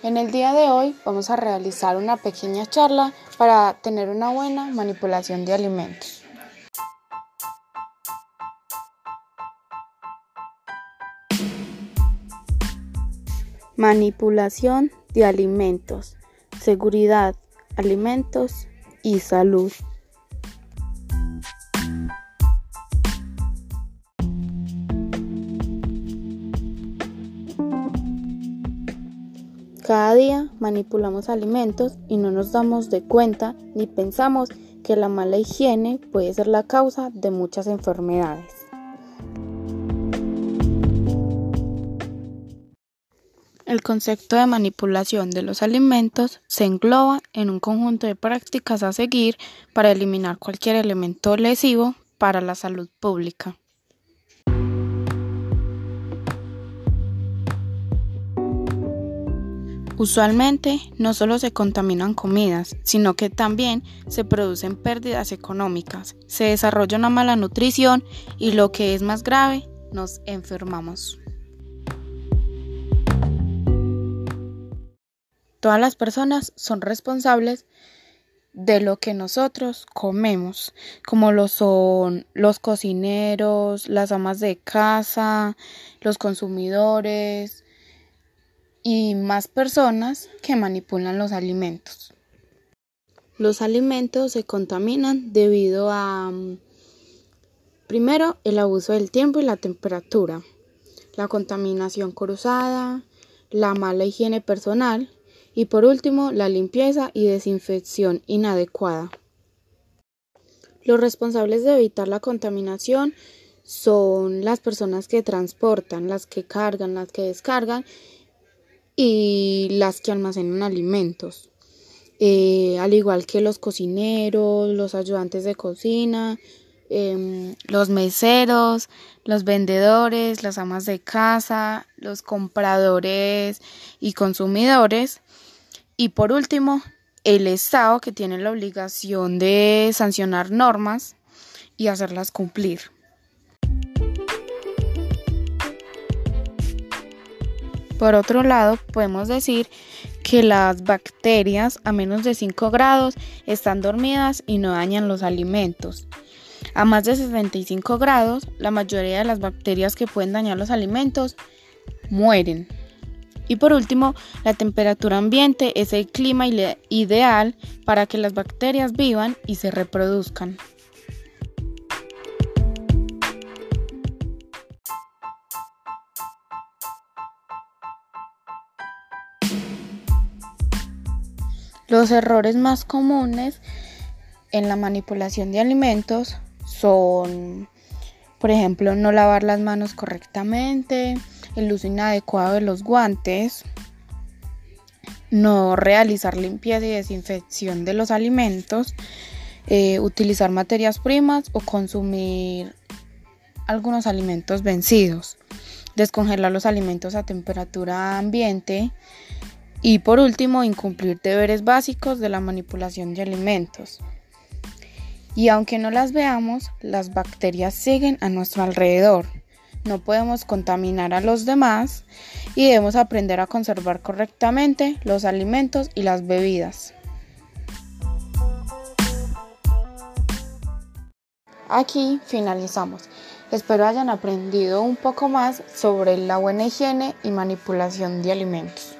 En el día de hoy vamos a realizar una pequeña charla para tener una buena manipulación de alimentos. Manipulación de alimentos, seguridad, alimentos y salud. Cada día manipulamos alimentos y no nos damos de cuenta ni pensamos que la mala higiene puede ser la causa de muchas enfermedades. El concepto de manipulación de los alimentos se engloba en un conjunto de prácticas a seguir para eliminar cualquier elemento lesivo para la salud pública. Usualmente no solo se contaminan comidas, sino que también se producen pérdidas económicas, se desarrolla una mala nutrición y lo que es más grave, nos enfermamos. Todas las personas son responsables de lo que nosotros comemos, como lo son los cocineros, las amas de casa, los consumidores, y más personas que manipulan los alimentos. Los alimentos se contaminan debido a, mm, primero, el abuso del tiempo y la temperatura, la contaminación cruzada, la mala higiene personal y por último, la limpieza y desinfección inadecuada. Los responsables de evitar la contaminación son las personas que transportan, las que cargan, las que descargan y las que almacenan alimentos, eh, al igual que los cocineros, los ayudantes de cocina, em, los meseros, los vendedores, las amas de casa, los compradores y consumidores. Y por último, el Estado que tiene la obligación de sancionar normas y hacerlas cumplir. Por otro lado, podemos decir que las bacterias a menos de 5 grados están dormidas y no dañan los alimentos. A más de 65 grados, la mayoría de las bacterias que pueden dañar los alimentos mueren. Y por último, la temperatura ambiente es el clima ideal para que las bacterias vivan y se reproduzcan. Los errores más comunes en la manipulación de alimentos son, por ejemplo, no lavar las manos correctamente, el uso inadecuado de los guantes, no realizar limpieza y desinfección de los alimentos, eh, utilizar materias primas o consumir algunos alimentos vencidos, descongelar los alimentos a temperatura ambiente, y por último, incumplir deberes básicos de la manipulación de alimentos. Y aunque no las veamos, las bacterias siguen a nuestro alrededor. No podemos contaminar a los demás y debemos aprender a conservar correctamente los alimentos y las bebidas. Aquí finalizamos. Espero hayan aprendido un poco más sobre la buena higiene y manipulación de alimentos.